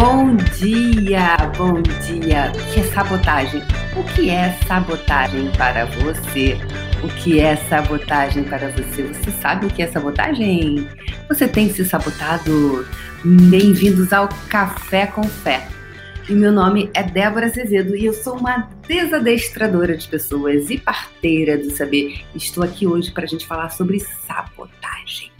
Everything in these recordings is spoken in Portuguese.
Bom dia, bom dia. O que é sabotagem? O que é sabotagem para você? O que é sabotagem para você? Você sabe o que é sabotagem? Você tem se sabotado? Bem-vindos ao Café com Fé. E meu nome é Débora Azevedo e eu sou uma desadestradora de pessoas e parteira do saber. Estou aqui hoje para a gente falar sobre sabotagem.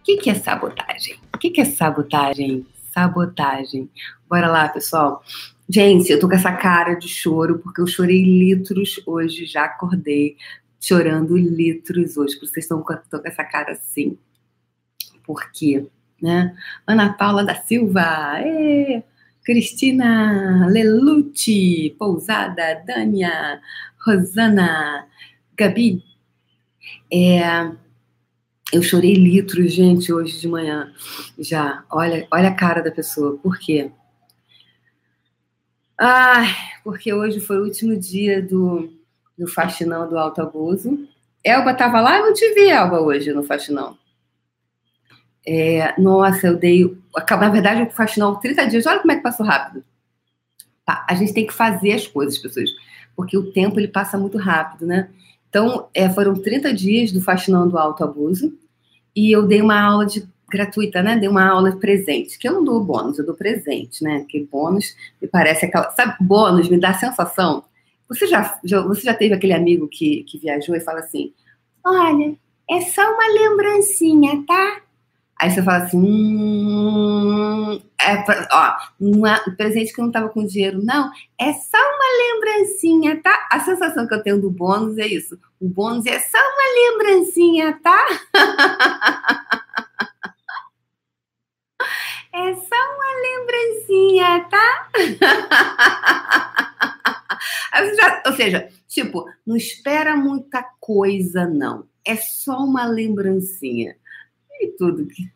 O que é sabotagem? O que é sabotagem? Sabotagem. Bora lá, pessoal. Gente, eu tô com essa cara de choro porque eu chorei litros hoje, já acordei chorando litros hoje. Vocês estão com essa cara assim. Por quê? Né? Ana Paula da Silva, ê! Cristina Lelucci, Pousada, Dânia, Rosana, Gabi. É, eu chorei litros, gente, hoje de manhã. Já. Olha, olha a cara da pessoa. Por quê? Ai, porque hoje foi o último dia do, do faxinão do alto abuso. Elba estava lá? Eu não te vi, Elba, hoje no faxinão. É, nossa, eu dei. Na verdade, o faxinão 30 dias. Olha como é que passou rápido. Tá, a gente tem que fazer as coisas, pessoas, porque o tempo ele passa muito rápido, né? Então, é, foram 30 dias do Faxinão do Alto Abuso e eu dei uma aula de gratuita, né? Dei uma aula presente, que eu não dou bônus, eu dou presente, né? Que bônus me parece aquela. Sabe, bônus me dá a sensação. Você já, já, você já teve aquele amigo que, que viajou e fala assim: olha, é só uma lembrancinha, tá? Aí você fala assim, hum, é pra, ó, um presente que eu não tava com dinheiro, não, é só uma lembrancinha, tá? A sensação que eu tenho do bônus é isso. O bônus é só uma lembrancinha, tá? é só uma lembrancinha, tá? ou seja, tipo, não espera muita coisa, não. É só uma lembrancinha e tudo que.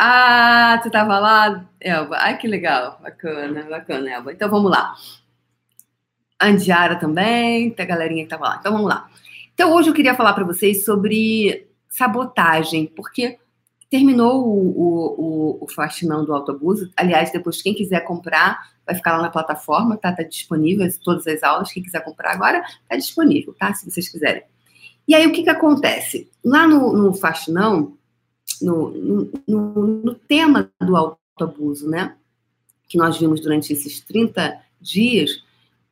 Ah, tu tava lá, Elba? Ai, que legal. Bacana, bacana, Elba. Então vamos lá. Andiara também, a galerinha que tava lá. Então vamos lá. Então hoje eu queria falar para vocês sobre sabotagem, porque terminou o, o, o, o faxinão do autoabuso. Aliás, depois, quem quiser comprar, vai ficar lá na plataforma, tá? Tá disponível todas as aulas. Quem quiser comprar agora, tá disponível, tá? Se vocês quiserem. E aí, o que que acontece? Lá no, no Faxinão, no, no, no tema do autoabuso, né? Que nós vimos durante esses 30 dias,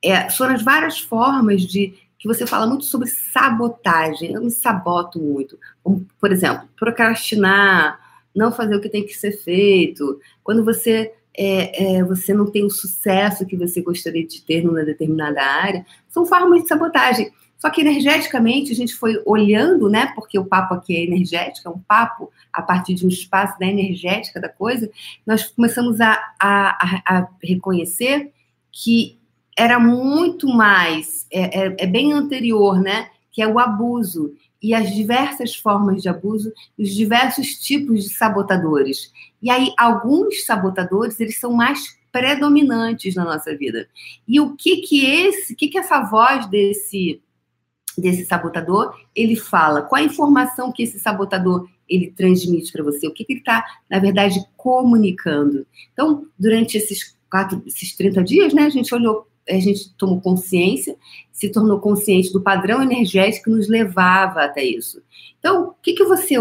é, foram as várias formas de que você fala muito sobre sabotagem. Eu me saboto muito. Por exemplo, procrastinar, não fazer o que tem que ser feito. Quando você é, é, você não tem o sucesso que você gostaria de ter numa determinada área, são formas de sabotagem. Só que energeticamente a gente foi olhando, né? Porque o papo aqui é energético, é um papo a partir de um espaço da energética da coisa. Nós começamos a, a, a reconhecer que era muito mais, é, é, é, bem anterior, né? Que é o abuso e as diversas formas de abuso, os diversos tipos de sabotadores. E aí alguns sabotadores eles são mais predominantes na nossa vida. E o que que esse, o que que essa voz desse desse sabotador, ele fala qual a informação que esse sabotador ele transmite para você, o que, que ele está, na verdade, comunicando. Então, durante esses quatro, esses 30 dias, né, a gente olhou, a gente tomou consciência, se tornou consciente do padrão energético que nos levava até isso. Então, o que, que você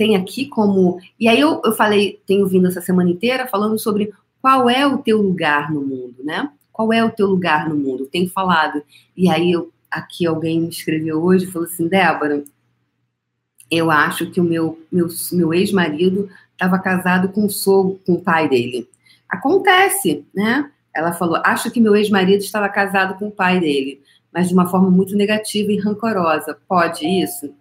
tem aqui como. E aí eu, eu falei, tenho vindo essa semana inteira falando sobre qual é o teu lugar no mundo, né? Qual é o teu lugar no mundo? tenho falado. E aí eu aqui alguém me escreveu hoje falou assim, Débora, eu acho que o meu, meu, meu ex-marido estava casado com o sogro, com o pai dele. Acontece, né? Ela falou, acho que meu ex-marido estava casado com o pai dele, mas de uma forma muito negativa e rancorosa. Pode isso?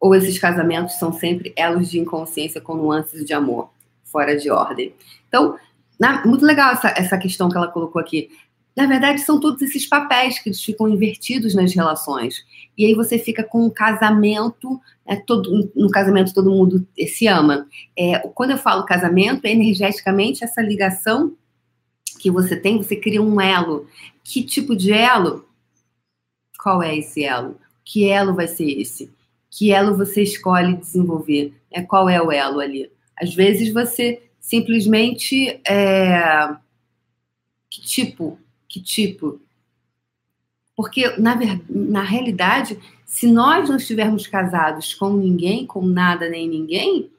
Ou esses casamentos são sempre elos de inconsciência com nuances de amor, fora de ordem. Então, na, muito legal essa, essa questão que ela colocou aqui na verdade, são todos esses papéis que eles ficam invertidos nas relações. E aí você fica com um casamento, né, todo, no casamento todo mundo se ama. É, quando eu falo casamento, é energeticamente essa ligação que você tem, você cria um elo. Que tipo de elo? Qual é esse elo? Que elo vai ser esse? Que elo você escolhe desenvolver? É, qual é o elo ali? Às vezes você simplesmente é, que tipo, que tipo. Porque, na, na realidade, se nós não estivermos casados com ninguém, com nada nem ninguém, o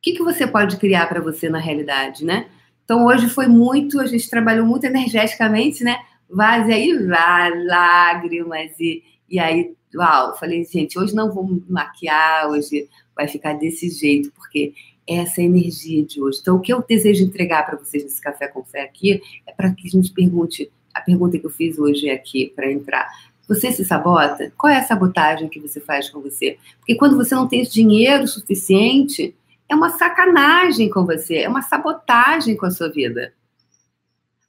que, que você pode criar para você na realidade, né? Então, hoje foi muito, a gente trabalhou muito energeticamente, né? Vaze aí, vá, lágrimas, e, e aí, uau, falei, gente, hoje não vou maquiar, hoje vai ficar desse jeito, porque essa é energia de hoje. Então, o que eu desejo entregar para vocês nesse Café com Fé aqui é para que a gente pergunte, a pergunta que eu fiz hoje aqui para entrar. Você se sabota? Qual é a sabotagem que você faz com você? Porque quando você não tem dinheiro suficiente, é uma sacanagem com você, é uma sabotagem com a sua vida.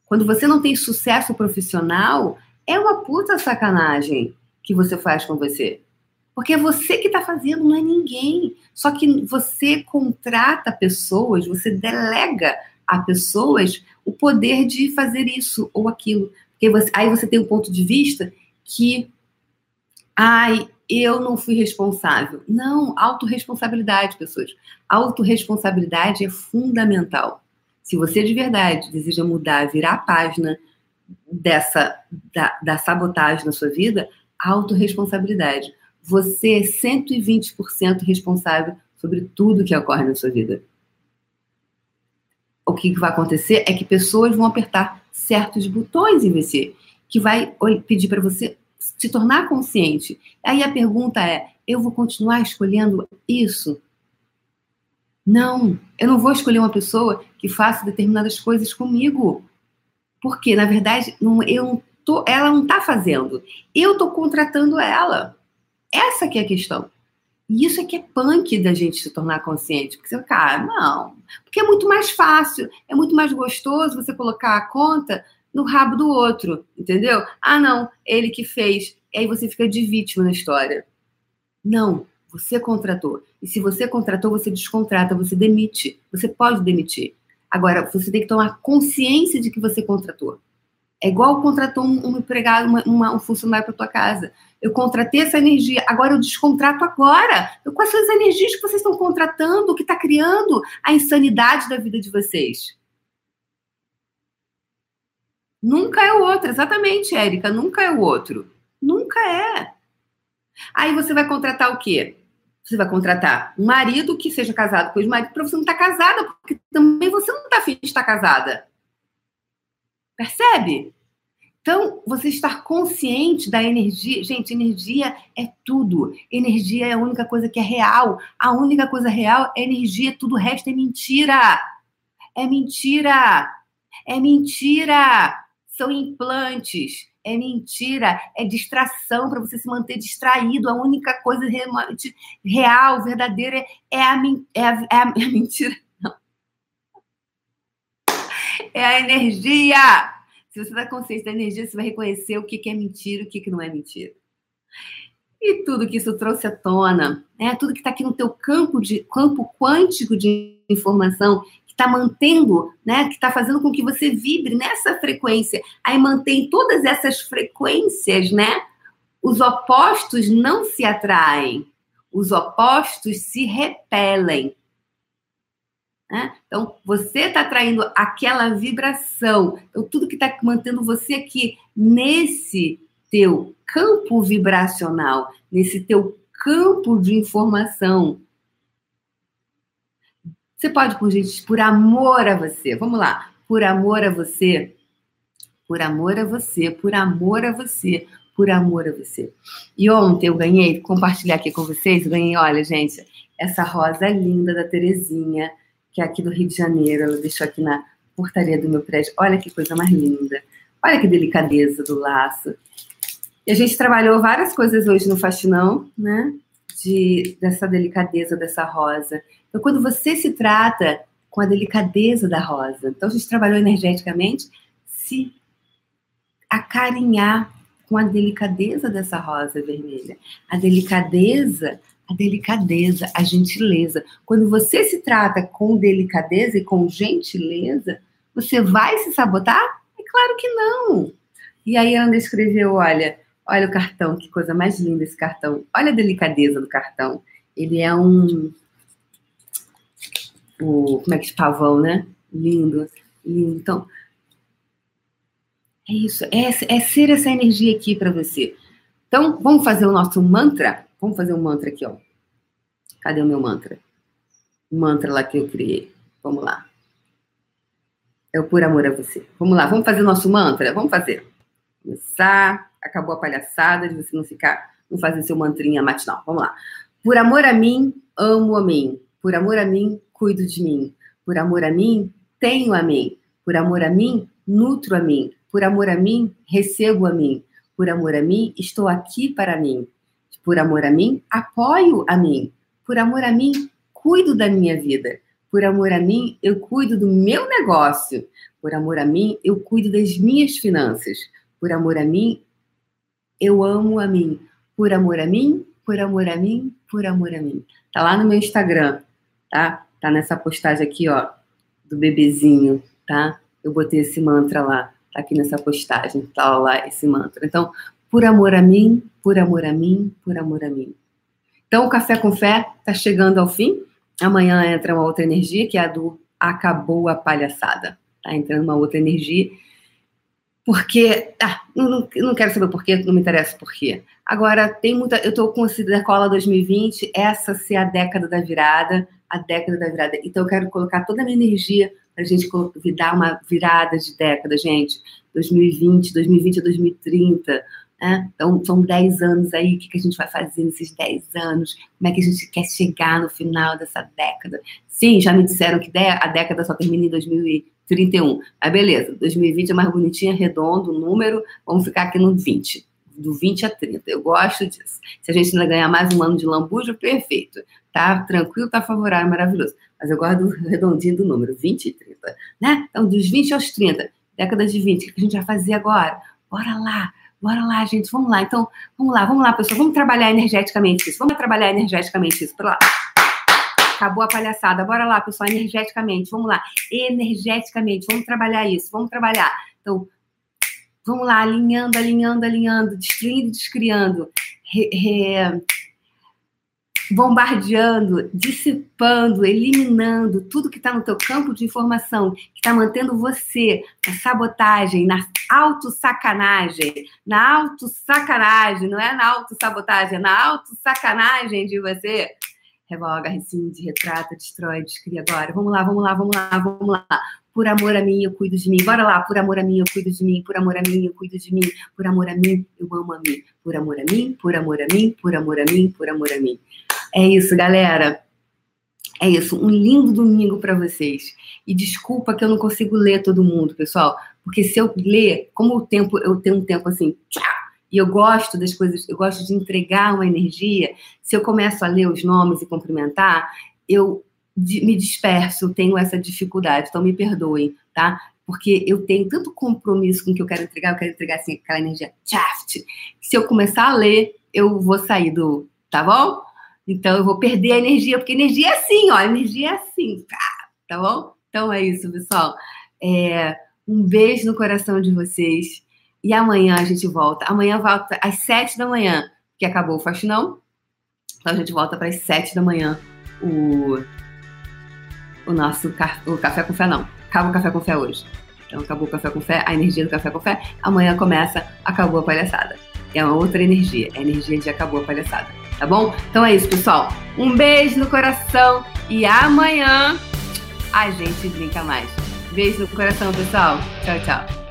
Quando você não tem sucesso profissional, é uma puta sacanagem que você faz com você. Porque é você que está fazendo, não é ninguém. Só que você contrata pessoas, você delega a pessoas o poder de fazer isso ou aquilo. Porque você, aí você tem um ponto de vista que, ai, eu não fui responsável. Não, autorresponsabilidade, pessoas. Autorresponsabilidade é fundamental. Se você de verdade deseja mudar, virar a página dessa da, da sabotagem na sua vida, autorresponsabilidade. Você é 120% responsável sobre tudo que ocorre na sua vida. O que vai acontecer é que pessoas vão apertar certos botões em você, que vai pedir para você se tornar consciente. Aí a pergunta é: eu vou continuar escolhendo isso? Não, eu não vou escolher uma pessoa que faça determinadas coisas comigo. Porque, na verdade, não, eu tô, ela não está fazendo. Eu estou contratando ela. Essa que é a questão. E isso é que é punk da gente se tornar consciente. Porque você fica, ah, não. Porque é muito mais fácil, é muito mais gostoso você colocar a conta no rabo do outro, entendeu? Ah, não, ele que fez. E aí você fica de vítima na história. Não, você contratou. E se você contratou, você descontrata, você demite. Você pode demitir. Agora, você tem que tomar consciência de que você contratou. É igual contratou um, um empregado, uma, uma, um funcionário para tua casa. Eu contratei essa energia, agora eu descontrato agora. Quais são as energias que vocês estão contratando, que está criando a insanidade da vida de vocês? Nunca é o outro, exatamente, Érica, nunca é o outro. Nunca é. Aí você vai contratar o quê? Você vai contratar um marido que seja casado com o marido para você não estar tá casada, porque também você não está afim de estar casada. Percebe? Então, você estar consciente da energia. Gente, energia é tudo. Energia é a única coisa que é real. A única coisa real é energia, tudo o resto é mentira. É mentira. É mentira são implantes, é mentira, é distração para você se manter distraído. A única coisa real, verdadeira, é a, é a, é a, mentira. Não. É a energia. Se você está consciente da energia, você vai reconhecer o que, que é mentira e o que, que não é mentira. E tudo que isso trouxe à tona, né? tudo que está aqui no teu campo, de, campo quântico de informação, está mantendo, né, que está fazendo com que você vibre nessa frequência. Aí mantém todas essas frequências, né? Os opostos não se atraem, os opostos se repelem. Né? Então, você está atraindo aquela vibração. Então, tudo que está mantendo você aqui nesse teu campo vibracional, nesse teu campo de informação, você pode, por gente, por amor a você. Vamos lá. Por amor a você. Por amor a você. Por amor a você. Por amor a você. E ontem eu ganhei, compartilhar aqui com vocês, ganhei, olha, gente, essa rosa linda da Terezinha, que é aqui do Rio de Janeiro. Ela deixou aqui na portaria do meu prédio. Olha que coisa mais linda. Olha que delicadeza do laço. E a gente trabalhou várias coisas hoje no faxinão, né? De, dessa delicadeza dessa rosa. Então, quando você se trata com a delicadeza da rosa, então a gente trabalhou energeticamente, se acarinhar com a delicadeza dessa rosa vermelha. A delicadeza, a delicadeza, a gentileza. Quando você se trata com delicadeza e com gentileza, você vai se sabotar? É claro que não. E aí a Ana escreveu, olha, olha o cartão, que coisa mais linda esse cartão. Olha a delicadeza do cartão. Ele é um o como é que é pavão, né? Lindo, lindo. Então, é isso, é, é ser essa energia aqui para você. Então, vamos fazer o nosso mantra? Vamos fazer um mantra aqui, ó. Cadê o meu mantra? O mantra lá que eu criei. Vamos lá. É o por amor a você. Vamos lá, vamos fazer o nosso mantra? Vamos fazer. Começar. Acabou a palhaçada de você não ficar, não fazer seu mantrinha matinal. Vamos lá. Por amor a mim, amo a mim. Por amor a mim, cuido de mim. Por amor a mim, tenho a mim. Por amor a mim, nutro a mim. Por amor a mim, recebo a mim. Por amor a mim, estou aqui para mim. Por amor a mim, apoio a mim. Por amor a mim, cuido da minha vida. Por amor a mim, eu cuido do meu negócio. Por amor a mim, eu cuido das minhas finanças. Por amor a mim, eu amo a mim. Por amor a mim, por amor a mim, por amor a mim. Tá lá no meu Instagram, tá? Tá nessa postagem aqui, ó, do bebezinho, tá? Eu botei esse mantra lá, aqui nessa postagem, tá lá esse mantra. Então, por amor a mim, por amor a mim, por amor a mim. Então, o Café com Fé tá chegando ao fim. Amanhã entra uma outra energia, que é a do acabou a palhaçada. Tá entrando uma outra energia porque. Ah, não, não quero saber o porquê, não me interessa o porquê. Agora, tem muita. Eu estou com a Cola 2020, essa ser a década da virada, a década da virada. Então, eu quero colocar toda a minha energia para a gente dar uma virada de década, gente. 2020, 2020 a 2030. Né? Então, são 10 anos aí. O que, que a gente vai fazer nesses 10 anos? Como é que a gente quer chegar no final dessa década? Sim, já me disseram que a década só termina em 2030. 31. Aí beleza, 2020 é mais bonitinha, redondo, número, vamos ficar aqui no 20. Do 20 a 30. Eu gosto disso. Se a gente ainda ganhar mais um ano de lambuja, perfeito. Tá tranquilo, tá favorável, maravilhoso. Mas eu gosto do redondinho do número, 20 e 30. Né? Então, dos 20 aos 30, década de 20, o que a gente vai fazer agora? Bora lá, bora lá, gente, vamos lá. Então, vamos lá, vamos lá, pessoal, vamos trabalhar energeticamente isso. Vamos trabalhar energeticamente isso. Pra lá. Acabou a palhaçada. Bora lá, pessoal, energeticamente. Vamos lá. Energeticamente. Vamos trabalhar isso. Vamos trabalhar. Então, vamos lá, alinhando, alinhando, alinhando, destruindo, descriando. Re, re, bombardeando, dissipando, eliminando tudo que está no teu campo de informação, que está mantendo você na sabotagem, na auto-sacanagem, na auto-sacanagem, não é na auto-sabotagem, é na auto-sacanagem de você revoga, rescinde, retrata, destrói, descria agora. Vamos lá, vamos lá, vamos lá, vamos lá. Por amor a mim, eu cuido de mim. Bora lá, por amor a mim, eu cuido de mim. Por amor a mim, eu cuido de mim. Por amor a mim, eu amo a mim. Por amor a mim, por amor a mim, por amor a mim, por amor a mim. É isso, galera. É isso. Um lindo domingo para vocês. E desculpa que eu não consigo ler todo mundo, pessoal. Porque se eu ler, como o tempo, eu tenho um tempo assim, tchau, e eu gosto das coisas, eu gosto de entregar uma energia, se eu começo a ler os nomes e cumprimentar, eu me disperso, tenho essa dificuldade, então me perdoem, tá? Porque eu tenho tanto compromisso com o que eu quero entregar, eu quero entregar assim, aquela energia chaft. Se eu começar a ler, eu vou sair do. Tá bom? Então eu vou perder a energia, porque energia é assim, ó, energia é assim, tá, tá bom? Então é isso, pessoal. É, um beijo no coração de vocês. E amanhã a gente volta. Amanhã volta às sete da manhã, que acabou o faxinão. Então a gente volta para as sete da manhã o, o nosso o café com fé, não. Acaba o café com fé hoje. Então acabou o café com fé, a energia do café com fé. Amanhã começa, acabou a palhaçada. É uma outra energia, é a energia de acabou a palhaçada. Tá bom? Então é isso, pessoal. Um beijo no coração e amanhã a gente brinca mais. Beijo no coração, pessoal. Tchau, tchau.